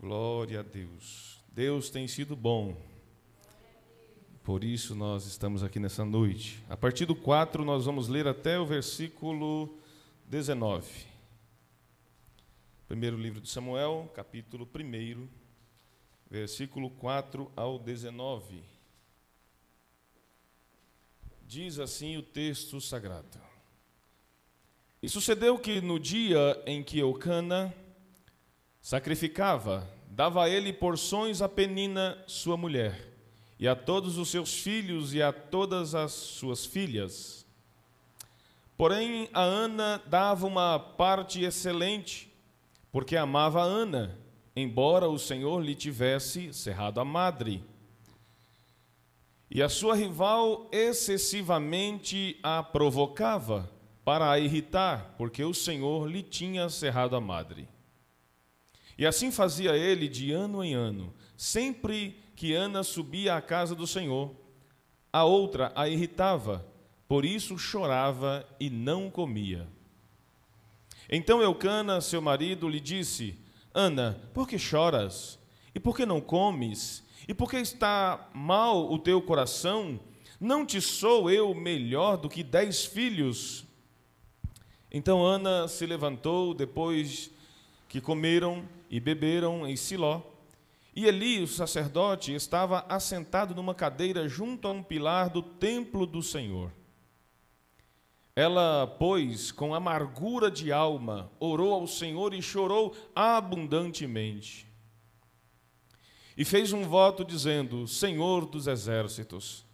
Glória a Deus. Deus tem sido bom. Por isso nós estamos aqui nessa noite. A partir do 4 nós vamos ler até o versículo 19. Primeiro livro de Samuel, capítulo 1, versículo 4 ao 19. Diz assim o texto sagrado. E sucedeu que no dia em que Eucana Sacrificava, dava a ele porções a Penina, sua mulher, e a todos os seus filhos e a todas as suas filhas. Porém, a Ana dava uma parte excelente, porque amava a Ana, embora o Senhor lhe tivesse cerrado a madre. E a sua rival excessivamente a provocava para a irritar, porque o Senhor lhe tinha cerrado a madre. E assim fazia ele de ano em ano, sempre que Ana subia à casa do Senhor. A outra a irritava, por isso chorava e não comia. Então Eucana, seu marido, lhe disse: Ana, por que choras? E por que não comes? E por que está mal o teu coração? Não te sou eu melhor do que dez filhos? Então Ana se levantou depois que comeram e beberam em Siló. E Eli, o sacerdote, estava assentado numa cadeira junto a um pilar do templo do Senhor. Ela, pois, com amargura de alma, orou ao Senhor e chorou abundantemente. E fez um voto dizendo: Senhor dos exércitos,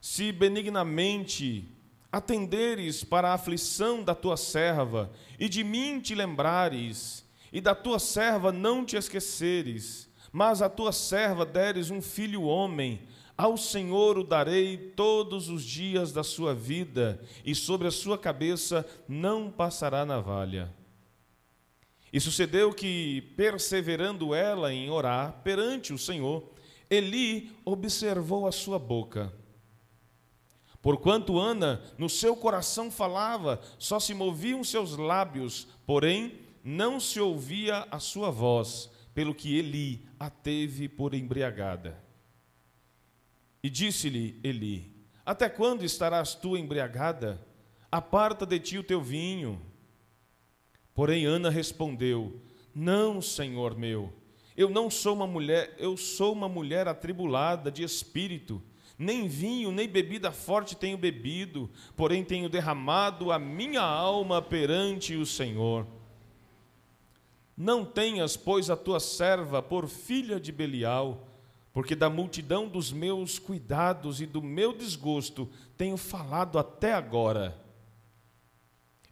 se benignamente atenderes para a aflição da tua serva e de mim te lembrares, e da tua serva não te esqueceres, mas a tua serva deres um filho homem, ao Senhor o darei todos os dias da sua vida, e sobre a sua cabeça não passará navalha. E sucedeu que, perseverando ela em orar perante o Senhor, Eli observou a sua boca. Porquanto Ana no seu coração falava, só se moviam seus lábios, porém não se ouvia a sua voz, pelo que Eli a teve por embriagada. E disse-lhe Eli: Até quando estarás tu embriagada? Aparta de ti o teu vinho. Porém Ana respondeu: Não, Senhor meu, eu não sou uma mulher, eu sou uma mulher atribulada de espírito. Nem vinho, nem bebida forte tenho bebido, porém tenho derramado a minha alma perante o Senhor. Não tenhas, pois, a tua serva por filha de Belial, porque da multidão dos meus cuidados e do meu desgosto tenho falado até agora.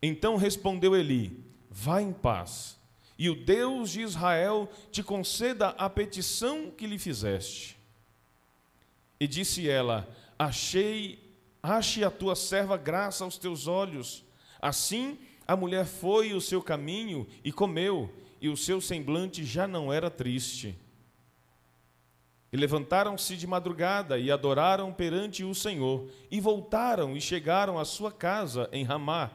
Então respondeu Eli: Vá em paz, e o Deus de Israel te conceda a petição que lhe fizeste. E disse ela: Achei, ache a tua serva graça aos teus olhos. Assim a mulher foi o seu caminho e comeu e o seu semblante já não era triste. E levantaram-se de madrugada e adoraram perante o Senhor, e voltaram e chegaram à sua casa em Ramá.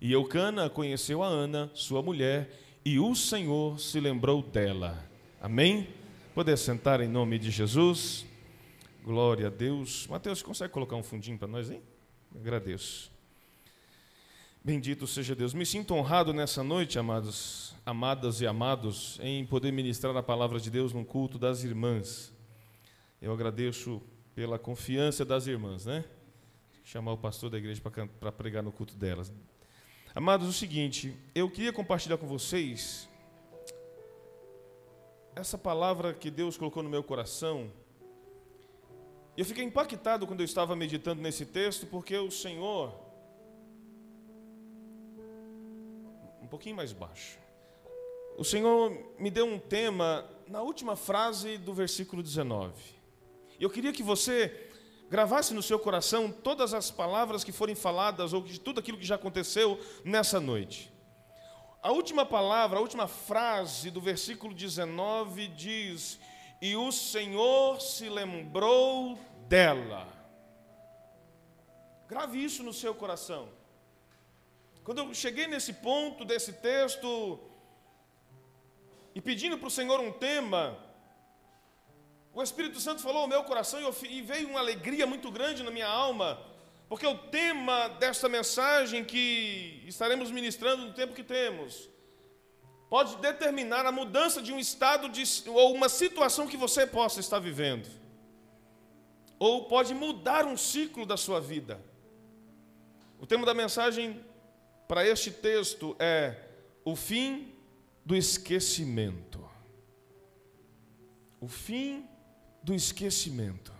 E Eucana conheceu a Ana, sua mulher, e o Senhor se lembrou dela. Amém? Poder sentar em nome de Jesus. Glória a Deus. Mateus, consegue colocar um fundinho para nós, hein? Agradeço. Bendito seja Deus. Me sinto honrado nessa noite, amados, amadas e amados, em poder ministrar a palavra de Deus no culto das irmãs. Eu agradeço pela confiança das irmãs, né? Chamar o pastor da igreja para pregar no culto delas. Amados, o seguinte, eu queria compartilhar com vocês essa palavra que Deus colocou no meu coração. Eu fiquei impactado quando eu estava meditando nesse texto, porque o Senhor um pouquinho mais baixo. O Senhor me deu um tema na última frase do versículo 19. Eu queria que você gravasse no seu coração todas as palavras que forem faladas ou de tudo aquilo que já aconteceu nessa noite. A última palavra, a última frase do versículo 19 diz: E o Senhor se lembrou dela. Grave isso no seu coração. Quando eu cheguei nesse ponto desse texto, e pedindo para o Senhor um tema, o Espírito Santo falou ao meu coração e veio uma alegria muito grande na minha alma, porque o tema desta mensagem que estaremos ministrando no tempo que temos pode determinar a mudança de um estado de, ou uma situação que você possa estar vivendo, ou pode mudar um ciclo da sua vida. O tema da mensagem para este texto é o fim do esquecimento. O fim do esquecimento.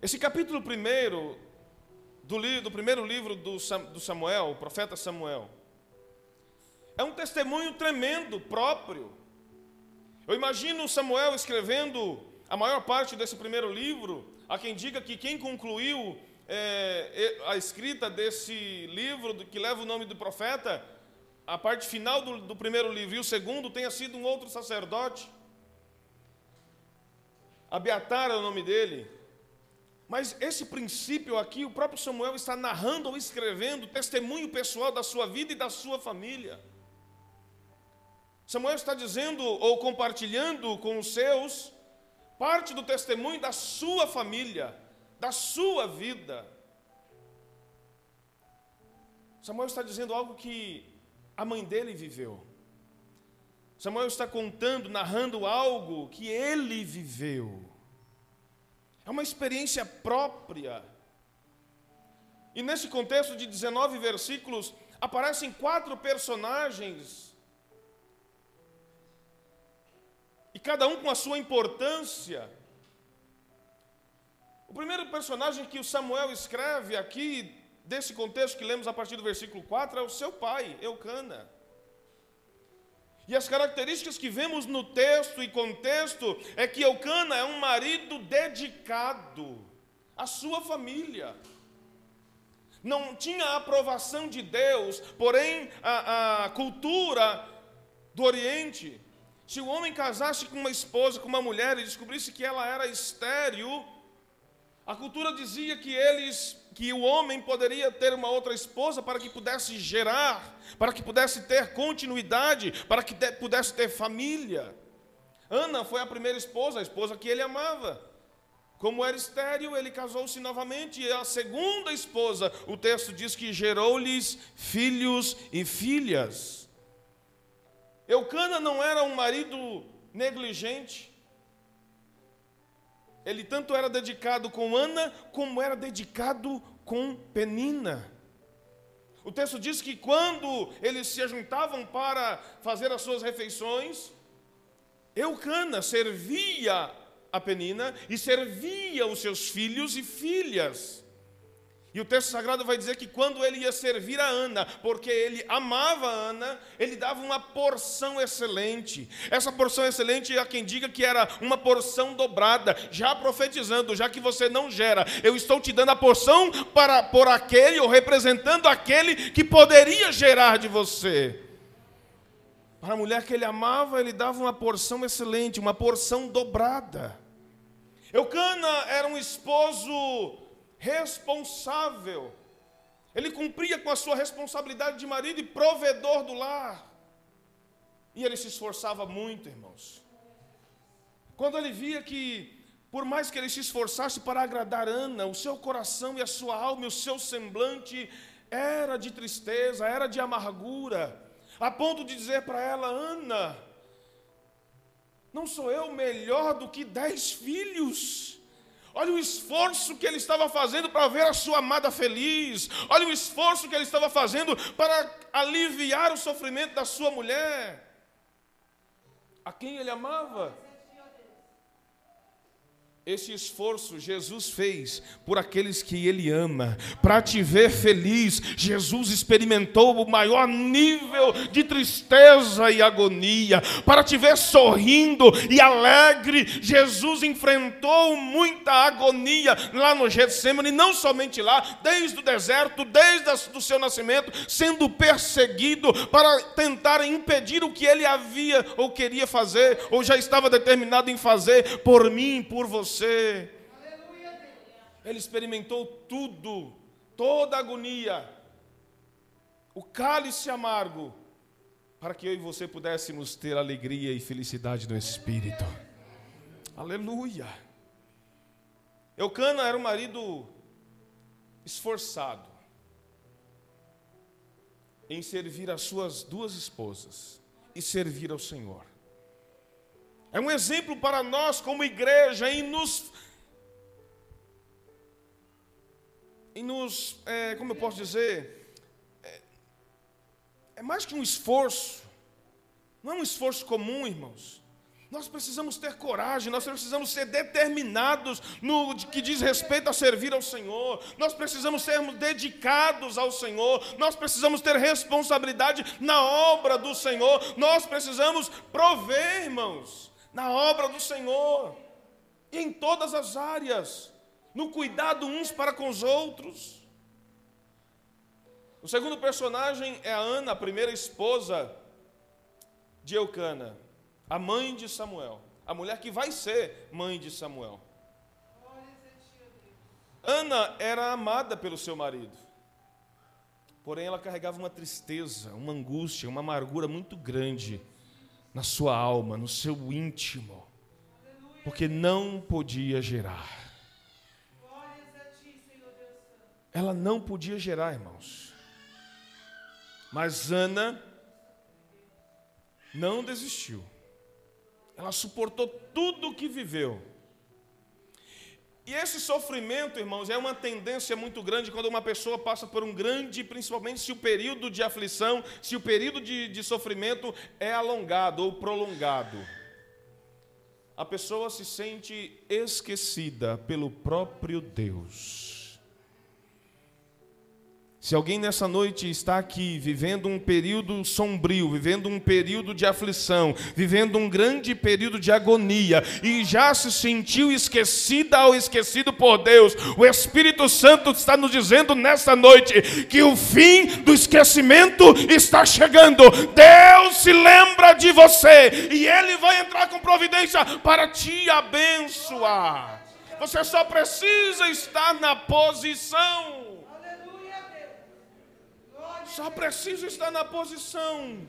Esse capítulo primeiro do, do primeiro livro do, do Samuel, o profeta Samuel, é um testemunho tremendo, próprio. Eu imagino Samuel escrevendo a maior parte desse primeiro livro, a quem diga que quem concluiu é, a escrita desse livro, que leva o nome do profeta, a parte final do, do primeiro livro e o segundo tenha sido um outro sacerdote. Abiatar é o nome dele. Mas esse princípio aqui, o próprio Samuel está narrando ou escrevendo testemunho pessoal da sua vida e da sua família. Samuel está dizendo ou compartilhando com os seus parte do testemunho da sua família, da sua vida. Samuel está dizendo algo que a mãe dele viveu. Samuel está contando, narrando algo que ele viveu. É uma experiência própria. E nesse contexto de 19 versículos, aparecem quatro personagens, e cada um com a sua importância. O primeiro personagem que o Samuel escreve aqui, desse contexto que lemos a partir do versículo 4, é o seu pai, Eucana. E as características que vemos no texto e contexto é que Eucana é um marido dedicado à sua família. Não tinha a aprovação de Deus, porém a, a cultura do Oriente, se o homem casasse com uma esposa, com uma mulher e descobrisse que ela era estéril, a cultura dizia que eles, que o homem poderia ter uma outra esposa para que pudesse gerar, para que pudesse ter continuidade, para que pudesse ter família. Ana foi a primeira esposa, a esposa que ele amava. Como era estéril, ele casou-se novamente, e a segunda esposa, o texto diz que gerou-lhes filhos e filhas. Eucana não era um marido negligente, ele tanto era dedicado com Ana, como era dedicado com Penina. O texto diz que quando eles se juntavam para fazer as suas refeições, Eucana servia a Penina e servia os seus filhos e filhas. E o texto sagrado vai dizer que quando ele ia servir a Ana, porque ele amava a Ana, ele dava uma porção excelente. Essa porção excelente há quem diga que era uma porção dobrada, já profetizando, já que você não gera, eu estou te dando a porção para por aquele ou representando aquele que poderia gerar de você. Para a mulher que ele amava, ele dava uma porção excelente, uma porção dobrada. Eucana era um esposo responsável. Ele cumpria com a sua responsabilidade de marido e provedor do lar. E ele se esforçava muito, irmãos. Quando ele via que, por mais que ele se esforçasse para agradar Ana, o seu coração e a sua alma e o seu semblante era de tristeza, era de amargura, a ponto de dizer para ela: Ana, não sou eu melhor do que dez filhos? Olha o esforço que ele estava fazendo para ver a sua amada feliz. Olha o esforço que ele estava fazendo para aliviar o sofrimento da sua mulher, a quem ele amava. Esse esforço Jesus fez por aqueles que Ele ama, para te ver feliz. Jesus experimentou o maior nível de tristeza e agonia, para te ver sorrindo e alegre. Jesus enfrentou muita agonia lá no Getsemane, não somente lá, desde o deserto, desde o seu nascimento, sendo perseguido para tentar impedir o que ele havia ou queria fazer, ou já estava determinado em fazer por mim, por você você. Ele experimentou tudo, toda a agonia, o cálice amargo, para que eu e você pudéssemos ter alegria e felicidade no Espírito. Aleluia! Eucana era um marido esforçado em servir as suas duas esposas e servir ao Senhor. É um exemplo para nós, como igreja, em nos. Em nos é, como eu posso dizer? É, é mais que um esforço. Não é um esforço comum, irmãos. Nós precisamos ter coragem, nós precisamos ser determinados no que diz respeito a servir ao Senhor, nós precisamos sermos dedicados ao Senhor, nós precisamos ter responsabilidade na obra do Senhor, nós precisamos prover, irmãos, na obra do Senhor, em todas as áreas, no cuidado uns para com os outros. O segundo personagem é a Ana, a primeira esposa de Eucana a mãe de Samuel, a mulher que vai ser mãe de Samuel. Ana era amada pelo seu marido, porém ela carregava uma tristeza, uma angústia, uma amargura muito grande na sua alma, no seu íntimo, porque não podia gerar. Ela não podia gerar, irmãos. Mas Ana não desistiu. Ela suportou tudo o que viveu. E esse sofrimento, irmãos, é uma tendência muito grande quando uma pessoa passa por um grande, principalmente se o período de aflição, se o período de, de sofrimento é alongado ou prolongado. A pessoa se sente esquecida pelo próprio Deus. Se alguém nessa noite está aqui vivendo um período sombrio, vivendo um período de aflição, vivendo um grande período de agonia e já se sentiu esquecida ou esquecido por Deus, o Espírito Santo está nos dizendo nessa noite que o fim do esquecimento está chegando. Deus se lembra de você e Ele vai entrar com providência para te abençoar. Você só precisa estar na posição. Só preciso estar na posição.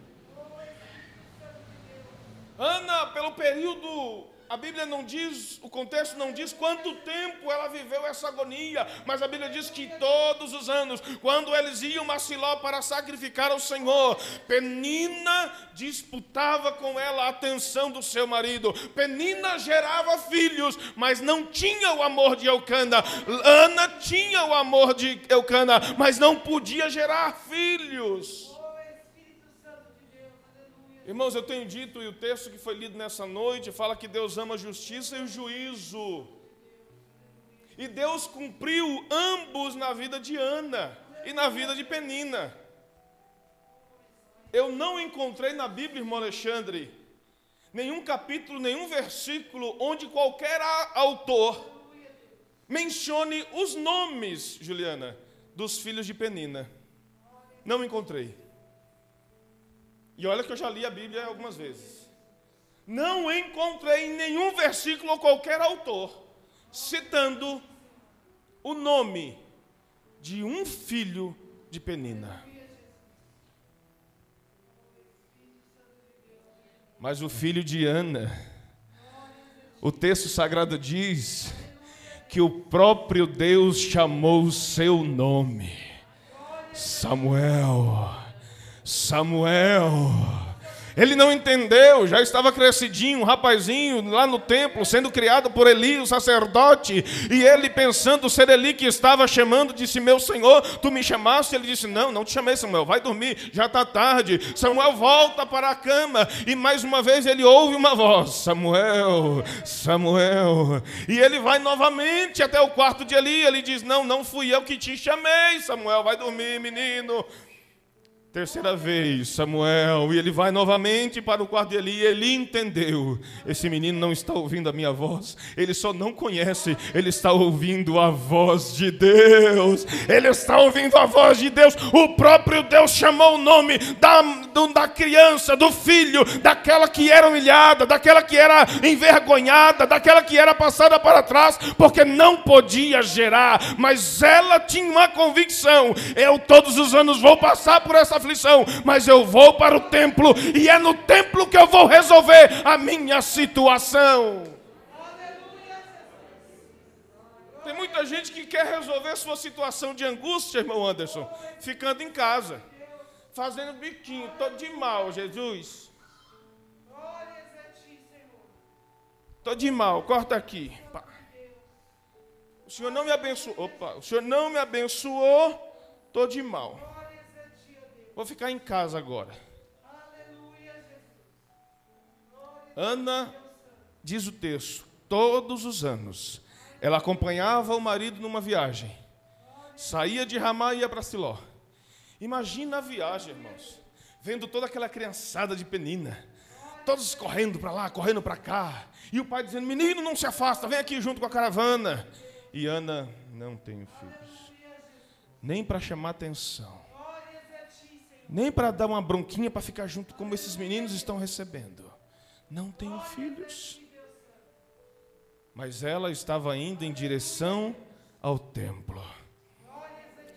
Ana, pelo período a Bíblia não diz, o contexto não diz quanto tempo ela viveu essa agonia, mas a Bíblia diz que todos os anos, quando eles iam a Siló para sacrificar ao Senhor, Penina disputava com ela a atenção do seu marido. Penina gerava filhos, mas não tinha o amor de Eucana. Ana tinha o amor de Eucana, mas não podia gerar filhos. Irmãos, eu tenho dito, e o texto que foi lido nessa noite fala que Deus ama a justiça e o juízo. E Deus cumpriu ambos na vida de Ana e na vida de Penina. Eu não encontrei na Bíblia, irmão Alexandre, nenhum capítulo, nenhum versículo onde qualquer autor mencione os nomes, Juliana, dos filhos de Penina. Não encontrei. E olha que eu já li a Bíblia algumas vezes. Não encontrei nenhum versículo ou qualquer autor citando o nome de um filho de Penina. Mas o filho de Ana, o texto sagrado diz que o próprio Deus chamou o seu nome, Samuel. Samuel. Ele não entendeu, já estava crescidinho, um rapazinho lá no templo, sendo criado por Eli, o sacerdote, e ele pensando ser Eli que estava chamando, disse: Meu senhor, tu me chamaste? Ele disse: Não, não te chamei, Samuel, vai dormir, já está tarde. Samuel volta para a cama, e mais uma vez ele ouve uma voz: Samuel, Samuel. E ele vai novamente até o quarto de Eli, ele diz: Não, não fui eu que te chamei, Samuel, vai dormir, menino. Terceira vez, Samuel, e ele vai novamente para o quarto de Eli, ele entendeu: esse menino não está ouvindo a minha voz, ele só não conhece, ele está ouvindo a voz de Deus, ele está ouvindo a voz de Deus, o próprio Deus chamou o nome da, da criança, do filho, daquela que era humilhada, daquela que era envergonhada, daquela que era passada para trás, porque não podia gerar, mas ela tinha uma convicção: eu todos os anos vou passar por essa aflição, mas eu vou para o templo e é no templo que eu vou resolver a minha situação. Tem muita gente que quer resolver sua situação de angústia, irmão Anderson, ficando em casa, fazendo biquinho, todo de mal, Jesus. Tô de mal, corta aqui. O Senhor não me abençoou. Opa, o Senhor não me abençoou, tô de mal. Vou ficar em casa agora. Ana, diz o texto, todos os anos, ela acompanhava o marido numa viagem. Saía de Ramá e ia para Siló. Imagina a viagem, irmãos. Vendo toda aquela criançada de penina todos correndo para lá, correndo para cá. E o pai dizendo: Menino, não se afasta, vem aqui junto com a caravana. E Ana, não tenho filhos. Nem para chamar atenção. Nem para dar uma bronquinha para ficar junto como esses meninos estão recebendo. Não tenho filhos. Mas ela estava indo em direção ao templo.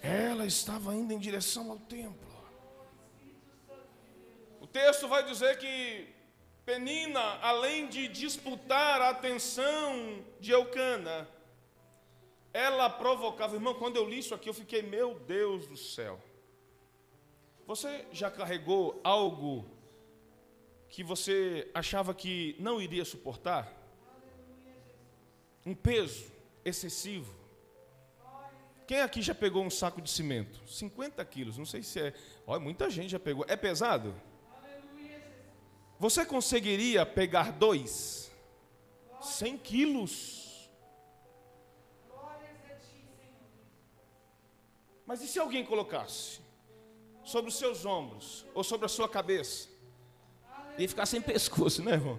Ela estava indo em direção ao templo. O texto vai dizer que Penina, além de disputar a atenção de Eucana, ela provocava, irmão, quando eu li isso aqui, eu fiquei, meu Deus do céu. Você já carregou algo que você achava que não iria suportar? Um peso excessivo. Quem aqui já pegou um saco de cimento? 50 quilos, não sei se é. Olha, muita gente já pegou. É pesado? Você conseguiria pegar dois? 100 quilos. Mas e se alguém colocasse sobre os seus ombros ou sobre a sua cabeça? Ia ficar sem pescoço, né, irmão?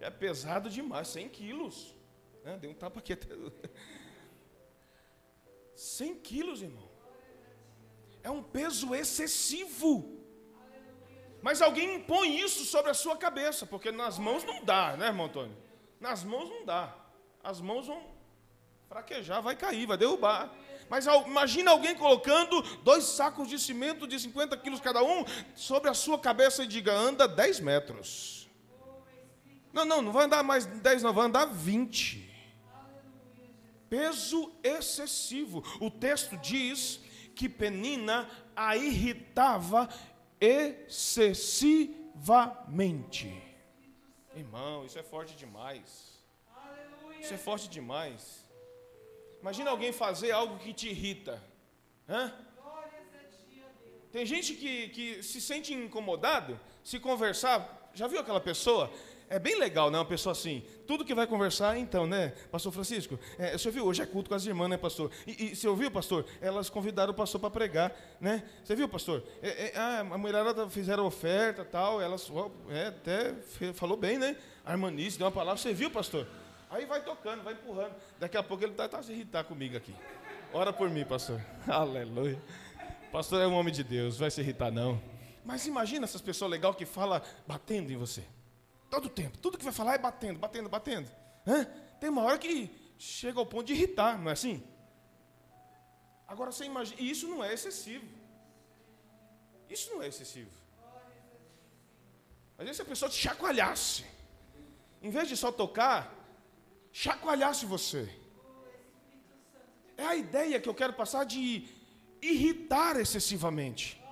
É pesado demais, 100 quilos. Né? Deu um tapa aqui até. 100 quilos, irmão. É um peso excessivo. Mas alguém impõe isso sobre a sua cabeça, porque nas mãos não dá, né, irmão Antônio? Nas mãos não dá. As mãos vão fraquejar, vai cair, vai derrubar. Mas imagina alguém colocando dois sacos de cimento de 50 quilos cada um sobre a sua cabeça e diga, anda 10 metros. Não, não, não vai andar mais 10, não, vai andar 20. Peso excessivo. O texto diz que Penina a irritava excessivamente. Irmão, isso é forte demais. Isso é forte demais. Imagina alguém fazer algo que te irrita. Hã? Tem gente que, que se sente incomodado se conversar. Já viu aquela pessoa é bem legal, né? Uma pessoa assim, tudo que vai conversar, então, né? Pastor Francisco, é, você viu? Hoje é culto com as irmãs, né, pastor? E, e você ouviu, pastor? Elas convidaram o pastor para pregar, né? Você viu, pastor? É, é, ah, a mulherada fizeram oferta tal, elas é, até falou bem, né? A irmanice deu uma palavra, você viu, pastor? Aí vai tocando, vai empurrando. Daqui a pouco ele está tá se irritar comigo aqui. Ora por mim, pastor. Aleluia. Pastor é um homem de Deus, vai se irritar não. Mas imagina essas pessoas legais que falam batendo em você. Todo tempo. Tudo que vai falar é batendo, batendo, batendo. Hã? Tem uma hora que chega ao ponto de irritar, não é assim? Agora você imagina, e isso não é excessivo. Isso não é excessivo. Às vezes a pessoa te chacoalhasse, em vez de só tocar, chacoalhasse você. É a ideia que eu quero passar de irritar excessivamente.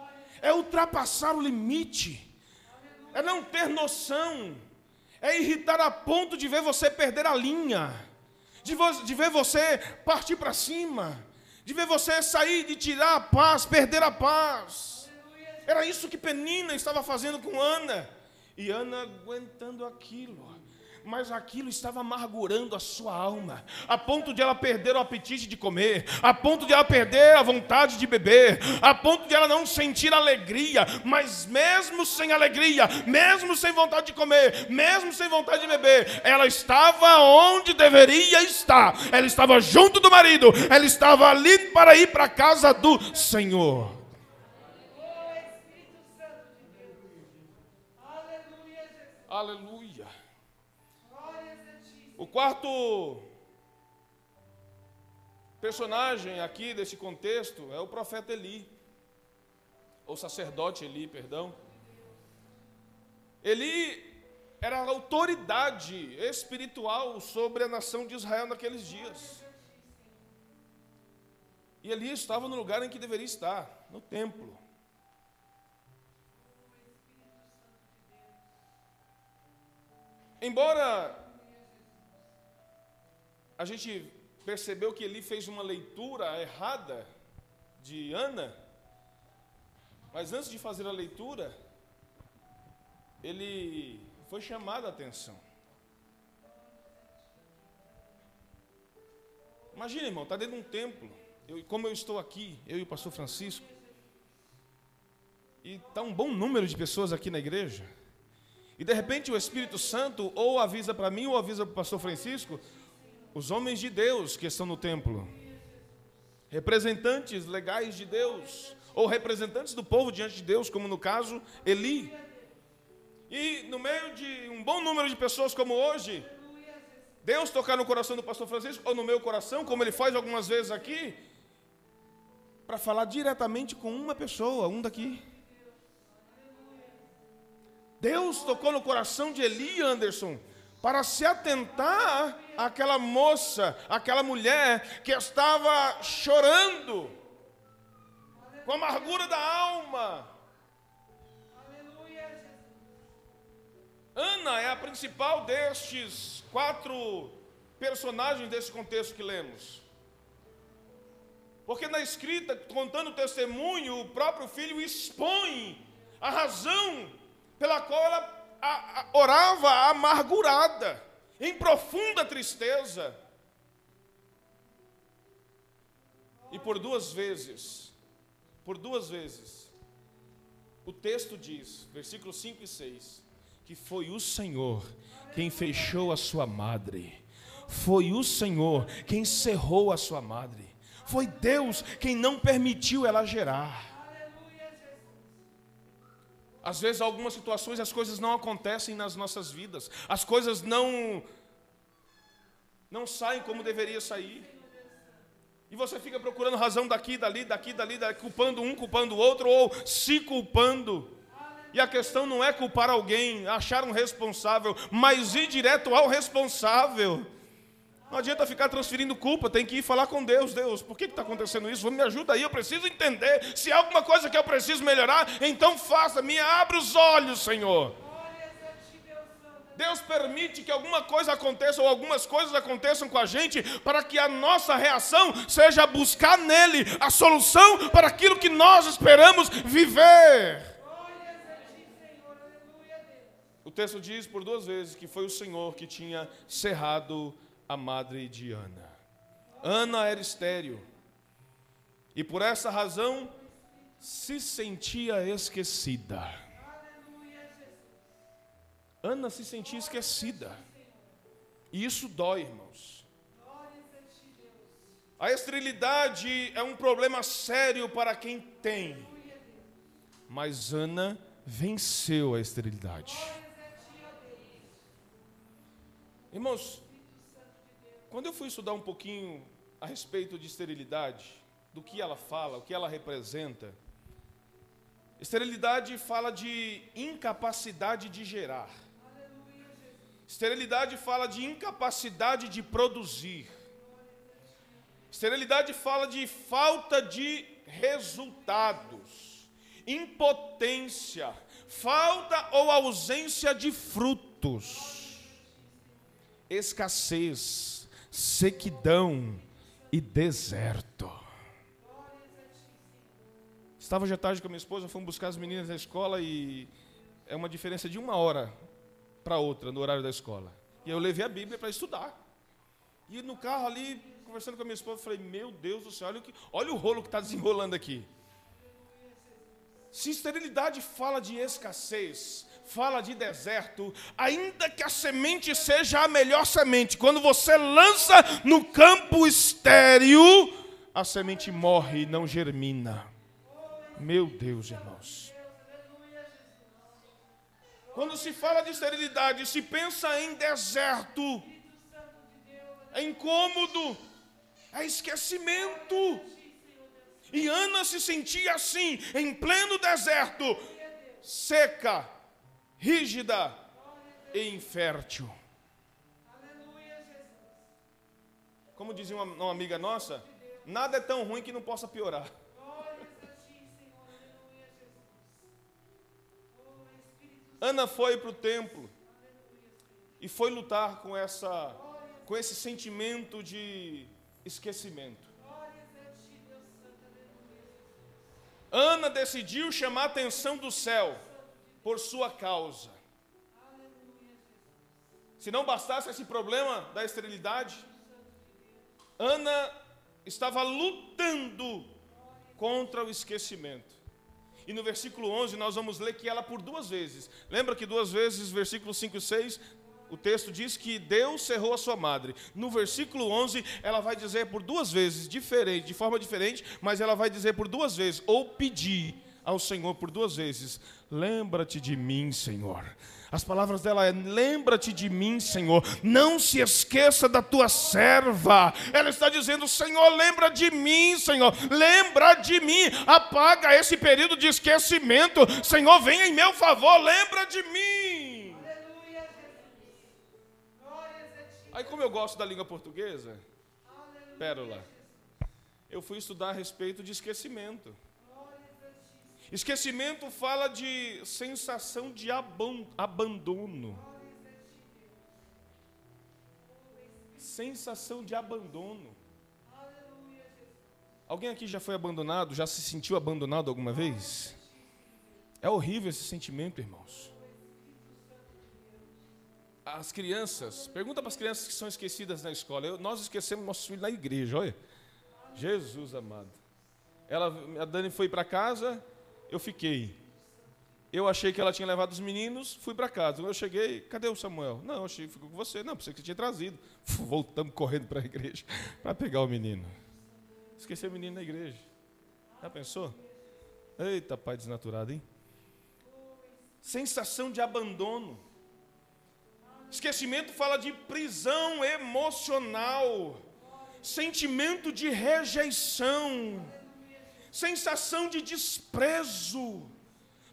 É ultrapassar o limite. É não ter noção é irritar a ponto de ver você perder a linha, de, vo de ver você partir para cima, de ver você sair, de tirar a paz, perder a paz. Era isso que Penina estava fazendo com Ana, e Ana aguentando aquilo mas aquilo estava amargurando a sua alma, a ponto de ela perder o apetite de comer, a ponto de ela perder a vontade de beber, a ponto de ela não sentir alegria, mas mesmo sem alegria, mesmo sem vontade de comer, mesmo sem vontade de beber, ela estava onde deveria estar, ela estava junto do marido, ela estava ali para ir para a casa do Senhor. Aleluia. O quarto personagem aqui desse contexto é o profeta Eli. ou sacerdote Eli, perdão. Eli era a autoridade espiritual sobre a nação de Israel naqueles dias. E Eli estava no lugar em que deveria estar, no templo. Embora a gente percebeu que Eli fez uma leitura errada de Ana, mas antes de fazer a leitura, ele foi chamado a atenção. Imagina, irmão, está dentro de um templo. Eu, como eu estou aqui, eu e o pastor Francisco, e está um bom número de pessoas aqui na igreja, e de repente o Espírito Santo ou avisa para mim ou avisa para o pastor Francisco, os homens de Deus que estão no templo, representantes legais de Deus, ou representantes do povo diante de Deus, como no caso Eli. E no meio de um bom número de pessoas como hoje, Deus tocar no coração do pastor Francisco, ou no meu coração, como ele faz algumas vezes aqui, para falar diretamente com uma pessoa, um daqui. Deus tocou no coração de Eli Anderson para se atentar àquela moça, aquela mulher que estava chorando, com amargura da alma. Ana é a principal destes quatro personagens desse contexto que lemos. Porque na escrita, contando o testemunho, o próprio filho expõe a razão pela qual ela a, a, orava amargurada, em profunda tristeza. E por duas vezes, por duas vezes, o texto diz, versículos 5 e 6, que foi o Senhor quem fechou a sua madre, foi o Senhor quem cerrou a sua madre, foi Deus quem não permitiu ela gerar. Às vezes, algumas situações, as coisas não acontecem nas nossas vidas, as coisas não não saem como deveria sair. E você fica procurando razão daqui, dali, daqui, dali, dali, culpando um, culpando o outro, ou se culpando. E a questão não é culpar alguém, achar um responsável, mas ir direto ao responsável. Não adianta ficar transferindo culpa, tem que ir falar com Deus. Deus, por que está acontecendo isso? Me ajuda aí, eu preciso entender. Se há alguma coisa que eu preciso melhorar, então faça, me abre os olhos, Senhor. Deus permite que alguma coisa aconteça ou algumas coisas aconteçam com a gente para que a nossa reação seja buscar nele a solução para aquilo que nós esperamos viver. O texto diz por duas vezes que foi o Senhor que tinha cerrado a madre de Ana. Ana era estéril e por essa razão se sentia esquecida. Ana se sentia esquecida. E isso dói, irmãos. A esterilidade é um problema sério para quem tem. Mas Ana venceu a esterilidade. Irmãos, quando eu fui estudar um pouquinho a respeito de esterilidade, do que ela fala, o que ela representa, esterilidade fala de incapacidade de gerar. Esterilidade fala de incapacidade de produzir. Esterilidade fala de falta de resultados, impotência, falta ou ausência de frutos, escassez sequidão e deserto. Estava já tarde com a minha esposa, fomos buscar as meninas na escola e é uma diferença de uma hora para outra no horário da escola. E eu levei a Bíblia para estudar. E no carro ali, conversando com a minha esposa, falei: Meu Deus do céu, olha o, que, olha o rolo que está desenrolando aqui. Se esterilidade fala de escassez, fala de deserto, ainda que a semente seja a melhor semente, quando você lança no campo estéril, a semente morre e não germina. Meu Deus, irmãos. Quando se fala de esterilidade, se pensa em deserto, é incômodo, é esquecimento. E Ana se sentia assim, em pleno deserto, seca, rígida e infértil. Como dizia uma, uma amiga nossa, nada é tão ruim que não possa piorar. Ana foi para o templo e foi lutar com essa com esse sentimento de esquecimento. Ana decidiu chamar a atenção do céu por sua causa. Se não bastasse esse problema da esterilidade, Ana estava lutando contra o esquecimento. E no versículo 11 nós vamos ler que ela por duas vezes. Lembra que duas vezes, versículos 5 e 6, o texto diz que Deus cerrou a sua madre. No versículo 11, ela vai dizer por duas vezes, diferente, de forma diferente, mas ela vai dizer por duas vezes, ou pedir ao Senhor por duas vezes: Lembra-te de mim, Senhor. As palavras dela é: Lembra-te de mim, Senhor. Não se esqueça da tua serva. Ela está dizendo: Senhor, lembra de mim, Senhor. Lembra de mim. Apaga esse período de esquecimento. Senhor, venha em meu favor. Lembra de mim. Aí, como eu gosto da língua portuguesa, pérola, eu fui estudar a respeito de esquecimento. Esquecimento fala de sensação de abandono. Sensação de abandono. Alguém aqui já foi abandonado? Já se sentiu abandonado alguma vez? É horrível esse sentimento, irmãos as crianças, pergunta para as crianças que são esquecidas na escola. Eu, nós esquecemos nossos filhos na igreja, olha. Jesus amado. Ela, a Dani foi para casa, eu fiquei. Eu achei que ela tinha levado os meninos, fui para casa. Eu cheguei, cadê o Samuel? Não, achei que ficou com você. Não, pensei que você tinha trazido. Voltamos correndo para a igreja para pegar o menino. Esqueci o menino na igreja. Já pensou? Eita, pai desnaturado, hein? Sensação de abandono. Esquecimento fala de prisão emocional, sentimento de rejeição, sensação de desprezo.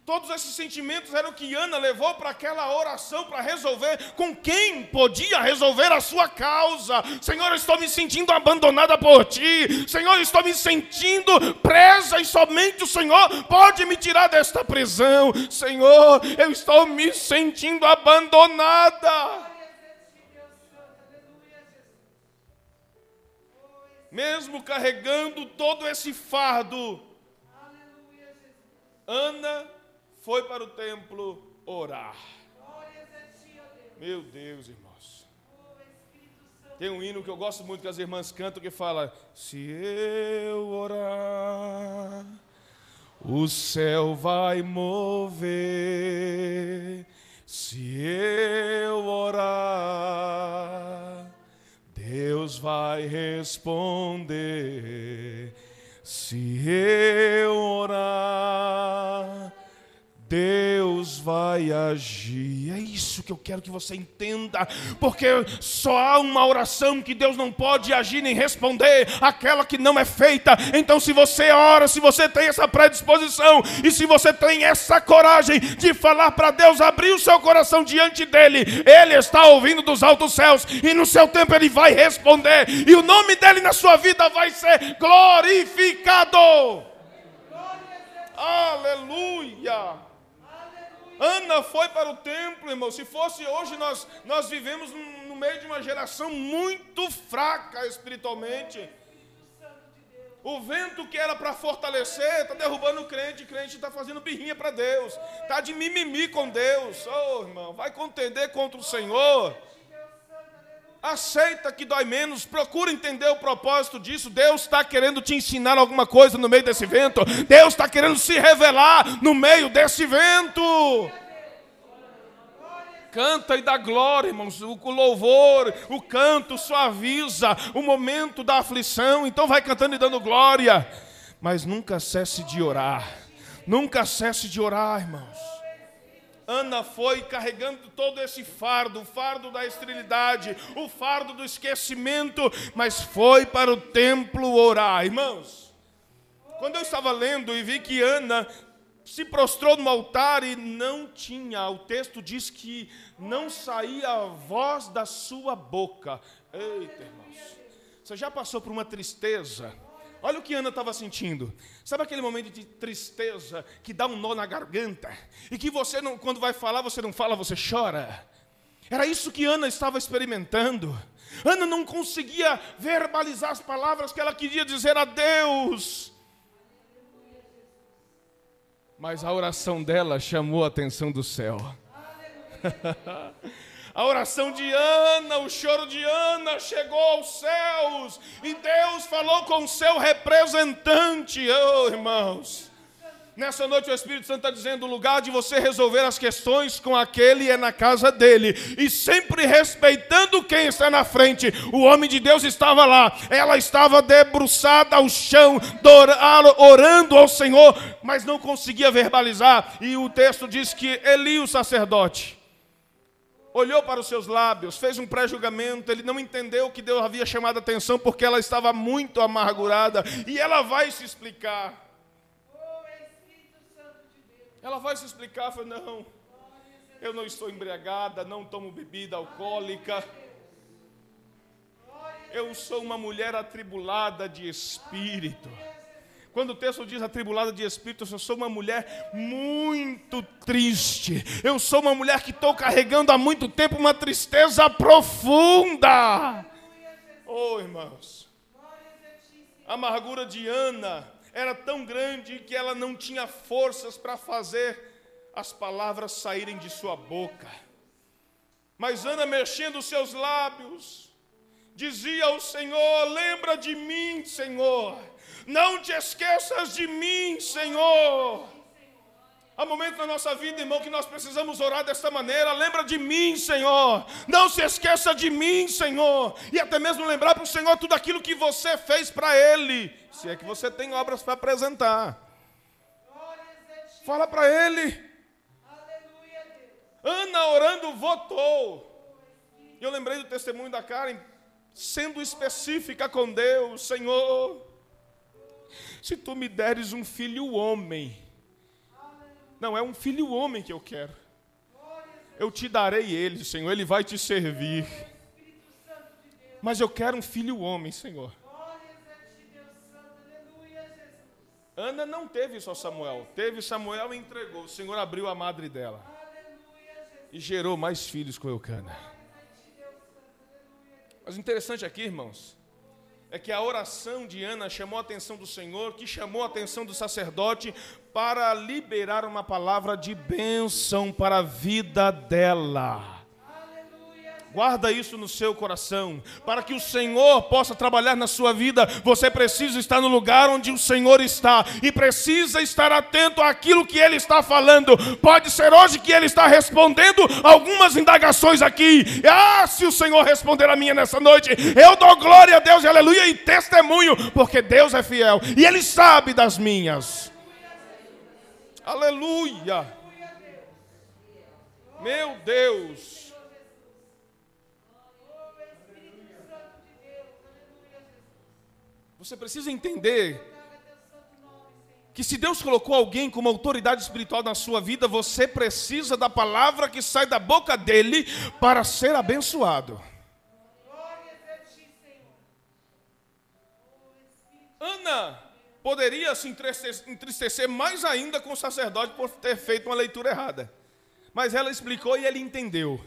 Todos esses sentimentos eram que Ana levou para aquela oração para resolver com quem podia resolver a sua causa. Senhor, eu estou me sentindo abandonada por ti. Senhor, eu estou me sentindo presa e somente o Senhor pode me tirar desta prisão. Senhor, eu estou me sentindo abandonada. Mesmo carregando todo esse fardo, Ana foi para o templo orar. Meu Deus, irmãos. Tem um hino que eu gosto muito que as irmãs cantam que fala: Se eu orar, o céu vai mover. Se eu orar, Deus vai responder. Se eu orar, Deus vai agir. É isso que eu quero que você entenda, porque só há uma oração que Deus não pode agir nem responder, aquela que não é feita. Então, se você ora, se você tem essa predisposição e se você tem essa coragem de falar para Deus, abrir o seu coração diante dele, ele está ouvindo dos altos céus e no seu tempo ele vai responder, e o nome dele na sua vida vai ser glorificado. Aleluia! Ana foi para o templo, irmão. Se fosse hoje, nós, nós vivemos no meio de uma geração muito fraca espiritualmente. O vento que era para fortalecer está derrubando o crente, o crente está fazendo birrinha para Deus, está de mimimi com Deus. Oh, irmão, vai contender contra o Senhor. Aceita que dói menos, procura entender o propósito disso. Deus está querendo te ensinar alguma coisa no meio desse vento. Deus está querendo se revelar no meio desse vento. Canta e dá glória, irmãos. O louvor, o canto suaviza o momento da aflição. Então vai cantando e dando glória. Mas nunca cesse de orar. Nunca cesse de orar, irmãos. Ana foi carregando todo esse fardo, o fardo da esterilidade, o fardo do esquecimento, mas foi para o templo orar. Irmãos, Quando eu estava lendo e vi que Ana se prostrou no altar e não tinha, o texto diz que não saía a voz da sua boca. Eita, irmãos. Você já passou por uma tristeza? Olha o que Ana estava sentindo. Sabe aquele momento de tristeza que dá um nó na garganta e que você não, quando vai falar, você não fala, você chora? Era isso que Ana estava experimentando. Ana não conseguia verbalizar as palavras que ela queria dizer a Deus. Mas a oração dela chamou a atenção do céu. A oração de Ana, o choro de Ana chegou aos céus e Deus falou com o seu representante, oh irmãos. Nessa noite o Espírito Santo está dizendo: o lugar de você resolver as questões com aquele é na casa dele, e sempre respeitando quem está na frente. O homem de Deus estava lá, ela estava debruçada ao chão, orando ao Senhor, mas não conseguia verbalizar. E o texto diz que Eli, o sacerdote, olhou para os seus lábios, fez um pré-julgamento, ele não entendeu que Deus havia chamado a atenção porque ela estava muito amargurada, e ela vai se explicar. Ela vai se explicar, fala, não, eu não estou embriagada, não tomo bebida alcoólica. Eu sou uma mulher atribulada de espírito. Quando o texto diz atribulada de espírito, eu sou uma mulher muito triste. Eu sou uma mulher que estou carregando há muito tempo uma tristeza profunda. Oh, irmãos. A amargura de Ana era tão grande que ela não tinha forças para fazer as palavras saírem de sua boca. Mas Ana, mexendo os seus lábios, dizia ao Senhor: Lembra de mim, Senhor não te esqueças de mim, Senhor. Há momentos na nossa vida, irmão, que nós precisamos orar desta maneira. Lembra de mim, Senhor. Não se esqueça de mim, Senhor. E até mesmo lembrar para o Senhor tudo aquilo que você fez para Ele. Se é que você tem obras para apresentar. Fala para Ele. Ana orando votou. Eu lembrei do testemunho da Karen, sendo específica com Deus, Senhor. Se tu me deres um filho homem, não é um filho homem que eu quero. Eu te darei ele, Senhor, ele vai te servir. Mas eu quero um filho homem, Senhor. Ana não teve só Samuel, teve Samuel e entregou. O Senhor abriu a madre dela e gerou mais filhos com Eucana. Mas o interessante aqui, irmãos, é que a oração de Ana chamou a atenção do Senhor, que chamou a atenção do sacerdote para liberar uma palavra de bênção para a vida dela. Guarda isso no seu coração, para que o Senhor possa trabalhar na sua vida. Você precisa estar no lugar onde o Senhor está e precisa estar atento àquilo que Ele está falando. Pode ser hoje que Ele está respondendo algumas indagações aqui. Ah, se o Senhor responder a minha nessa noite, eu dou glória a Deus, aleluia, e testemunho, porque Deus é fiel e Ele sabe das minhas. Aleluia. Meu Deus. Você precisa entender que se Deus colocou alguém como autoridade espiritual na sua vida, você precisa da palavra que sai da boca dele para ser abençoado. Ana poderia se entristecer mais ainda com o sacerdote por ter feito uma leitura errada. Mas ela explicou e ele entendeu.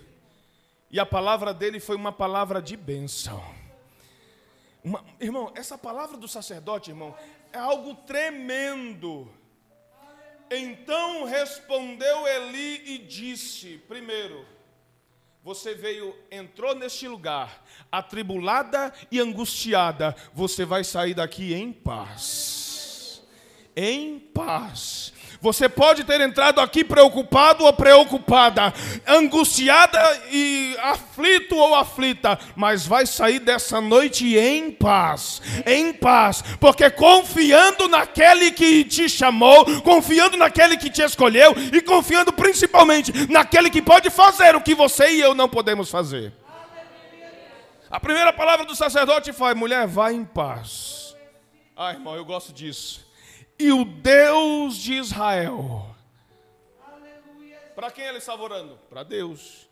E a palavra dele foi uma palavra de bênção. Uma, irmão, essa palavra do sacerdote, irmão, é algo tremendo. Então respondeu Eli e disse: primeiro, você veio, entrou neste lugar, atribulada e angustiada, você vai sair daqui em paz. Em paz. Você pode ter entrado aqui preocupado ou preocupada, angustiada e aflito ou aflita, mas vai sair dessa noite em paz, em paz, porque confiando naquele que te chamou, confiando naquele que te escolheu e confiando principalmente naquele que pode fazer o que você e eu não podemos fazer. A primeira palavra do sacerdote foi: mulher, vá em paz. Ah, irmão, eu gosto disso. E o Deus de Israel. Para quem ele estava orando? Para Deus.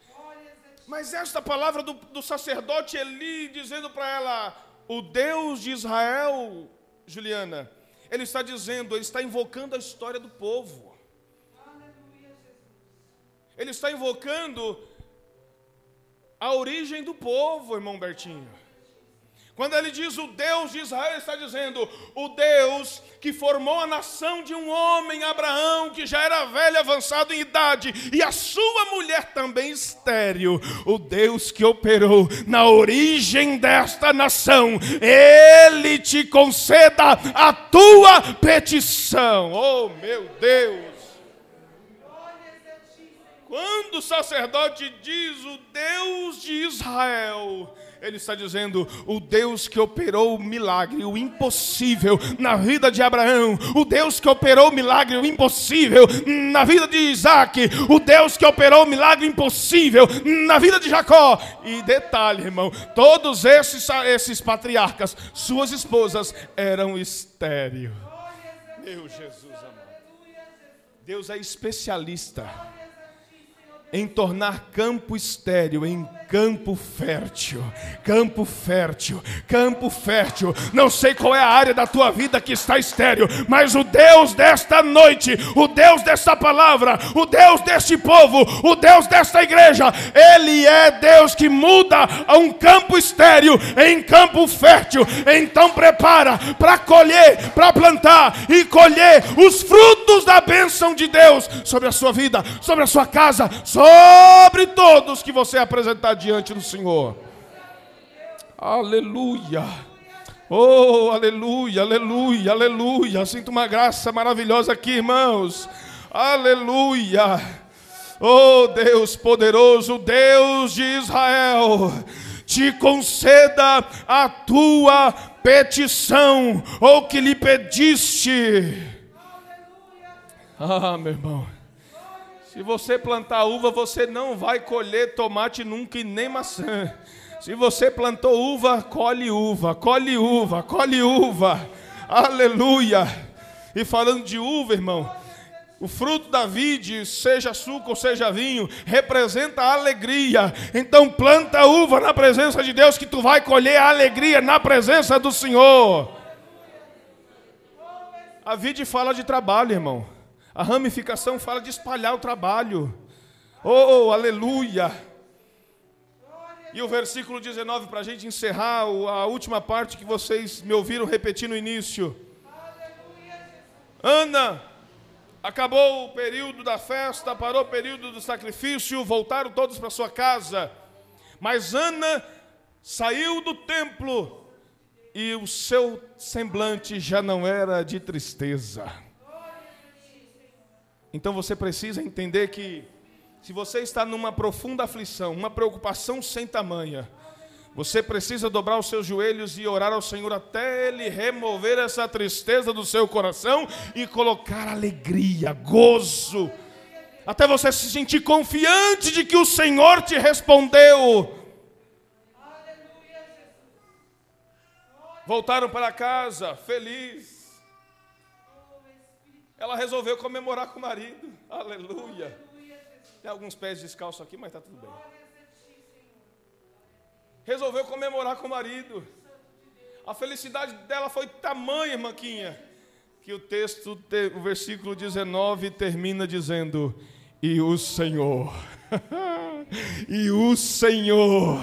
Mas esta palavra do, do sacerdote Eli dizendo para ela, o Deus de Israel, Juliana, ele está dizendo, ele está invocando a história do povo. Ele está invocando a origem do povo, irmão Bertinho. Quando ele diz o Deus de Israel, está dizendo o Deus que formou a nação de um homem, Abraão, que já era velho, avançado em idade, e a sua mulher também estéril. O Deus que operou na origem desta nação, ele te conceda a tua petição. Oh, meu Deus! Quando o sacerdote diz o Deus de Israel, ele está dizendo: o Deus que operou o milagre, o impossível na vida de Abraão, o Deus que operou o milagre, o impossível na vida de Isaac, o Deus que operou o milagre impossível na vida de Jacó. E detalhe, irmão: todos esses, esses patriarcas, suas esposas eram estéreis. Meu Jesus amado. Deus é especialista em tornar campo estéril em campo fértil. Campo fértil, campo fértil. Não sei qual é a área da tua vida que está estéril, mas o Deus desta noite, o Deus desta palavra, o Deus deste povo, o Deus desta igreja, Ele é Deus que muda um campo estéril em campo fértil. Então prepara para colher, para plantar e colher os frutos da bênção de Deus sobre a sua vida, sobre a sua casa, sobre todos que você apresentar diante do Senhor. Aleluia. Oh, aleluia, aleluia, aleluia. Sinto uma graça maravilhosa aqui, irmãos. Aleluia. Oh, Deus poderoso, Deus de Israel, te conceda a tua petição, ou que lhe pediste. Ah, meu irmão. Se você plantar uva, você não vai colher tomate nunca e nem maçã. Se você plantou uva, colhe uva, colhe uva, colhe uva. Aleluia. E falando de uva, irmão, o fruto da vide, seja suco ou seja vinho, representa a alegria. Então planta uva na presença de Deus que tu vai colher a alegria na presença do Senhor. A vide fala de trabalho, irmão. A ramificação fala de espalhar o trabalho. Oh, aleluia! E o versículo 19, para a gente encerrar a última parte que vocês me ouviram repetir no início. Ana, acabou o período da festa, parou o período do sacrifício, voltaram todos para sua casa. Mas Ana saiu do templo e o seu semblante já não era de tristeza. Então você precisa entender que se você está numa profunda aflição, uma preocupação sem tamanha, você precisa dobrar os seus joelhos e orar ao Senhor até Ele remover essa tristeza do seu coração e colocar alegria, gozo, até você se sentir confiante de que o Senhor te respondeu. Voltaram para casa felizes ela resolveu comemorar com o marido. Aleluia. Tem alguns pés descalços aqui, mas está tudo bem. Resolveu comemorar com o marido. A felicidade dela foi tamanha, irmãquinha, que o texto, o versículo 19 termina dizendo: E o Senhor e o Senhor,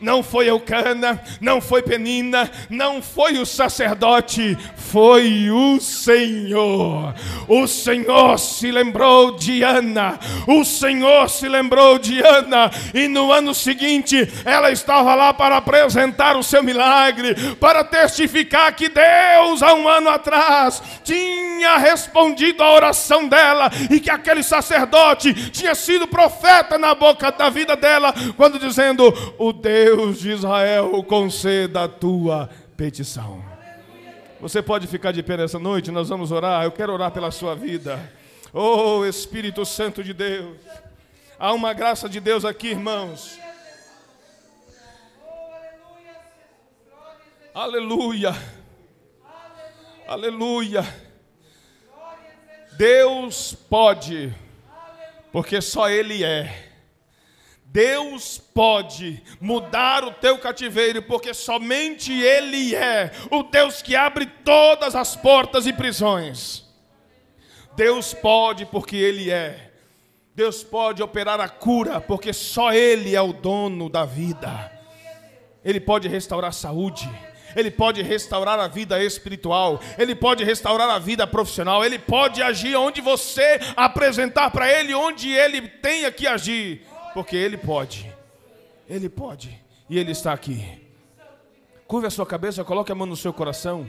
não foi Eucana, não foi Penina, não foi o sacerdote, foi o Senhor. O Senhor se lembrou de Ana, o Senhor se lembrou de Ana, e no ano seguinte ela estava lá para apresentar o seu milagre, para testificar que Deus, há um ano atrás, tinha respondido a oração dela e que aquele sacerdote tinha sido profeta na boca da vida dela, quando dizendo: O Deus de Israel conceda a tua petição. Você pode ficar de pé nessa noite, nós vamos orar. Eu quero orar pela sua vida. Oh Espírito Santo de Deus, há uma graça de Deus aqui, irmãos. Aleluia. Aleluia. Deus pode, porque só Ele é. Deus pode mudar o teu cativeiro, porque somente Ele é o Deus que abre todas as portas e prisões. Deus pode, porque Ele é. Deus pode operar a cura, porque só Ele é o dono da vida. Ele pode restaurar a saúde. Ele pode restaurar a vida espiritual, Ele pode restaurar a vida profissional, Ele pode agir onde você apresentar para Ele, onde Ele tenha que agir, porque Ele pode, Ele pode, e Ele está aqui. Curva a sua cabeça, coloque a mão no seu coração.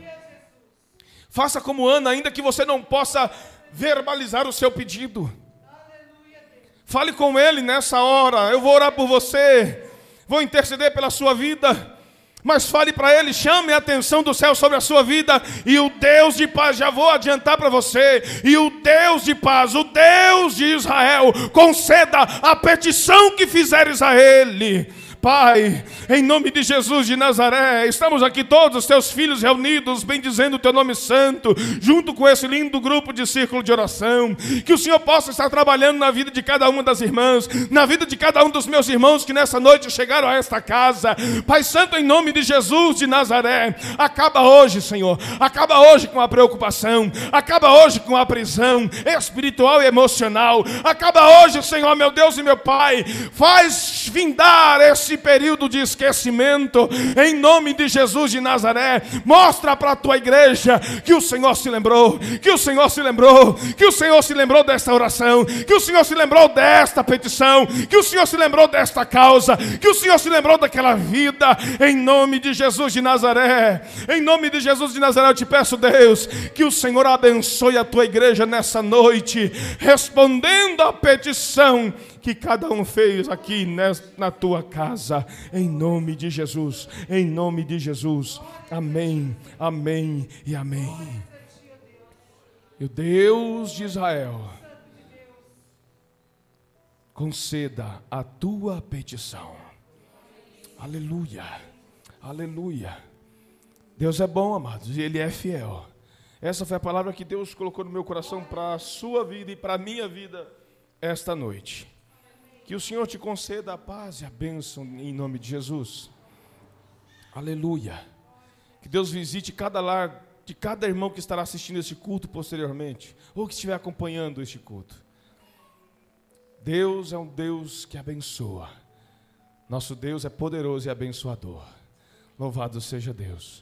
Faça como Ana, ainda que você não possa verbalizar o seu pedido. Fale com Ele nessa hora. Eu vou orar por você, vou interceder pela sua vida. Mas fale para ele, chame a atenção do céu sobre a sua vida, e o Deus de paz, já vou adiantar para você, e o Deus de paz, o Deus de Israel, conceda a petição que fizeres a ele. Pai, em nome de Jesus de Nazaré, estamos aqui todos, os teus filhos reunidos, bendizendo o teu nome santo, junto com esse lindo grupo de círculo de oração. Que o Senhor possa estar trabalhando na vida de cada uma das irmãs, na vida de cada um dos meus irmãos que nessa noite chegaram a esta casa. Pai Santo, em nome de Jesus de Nazaré, acaba hoje, Senhor, acaba hoje com a preocupação, acaba hoje com a prisão espiritual e emocional, acaba hoje, Senhor, meu Deus e meu Pai, faz vindar esse esse período de esquecimento, em nome de Jesus de Nazaré, mostra para a tua igreja que o Senhor se lembrou, que o Senhor se lembrou, que o Senhor se lembrou desta oração, que o Senhor se lembrou desta petição, que o Senhor se lembrou desta causa, que o Senhor se lembrou daquela vida, em nome de Jesus de Nazaré, em nome de Jesus de Nazaré, eu te peço, Deus, que o Senhor abençoe a tua igreja nessa noite, respondendo à petição que cada um fez aqui na tua casa, em nome de Jesus, em nome de Jesus. Amém, amém e amém. E o Deus de Israel, conceda a tua petição. Aleluia, aleluia. Deus é bom, amados, e Ele é fiel. Essa foi a palavra que Deus colocou no meu coração para a sua vida e para a minha vida esta noite. Que o Senhor te conceda a paz e a bênção em nome de Jesus. Aleluia. Que Deus visite cada lar de cada irmão que estará assistindo esse culto posteriormente, ou que estiver acompanhando este culto. Deus é um Deus que abençoa. Nosso Deus é poderoso e abençoador. Louvado seja Deus.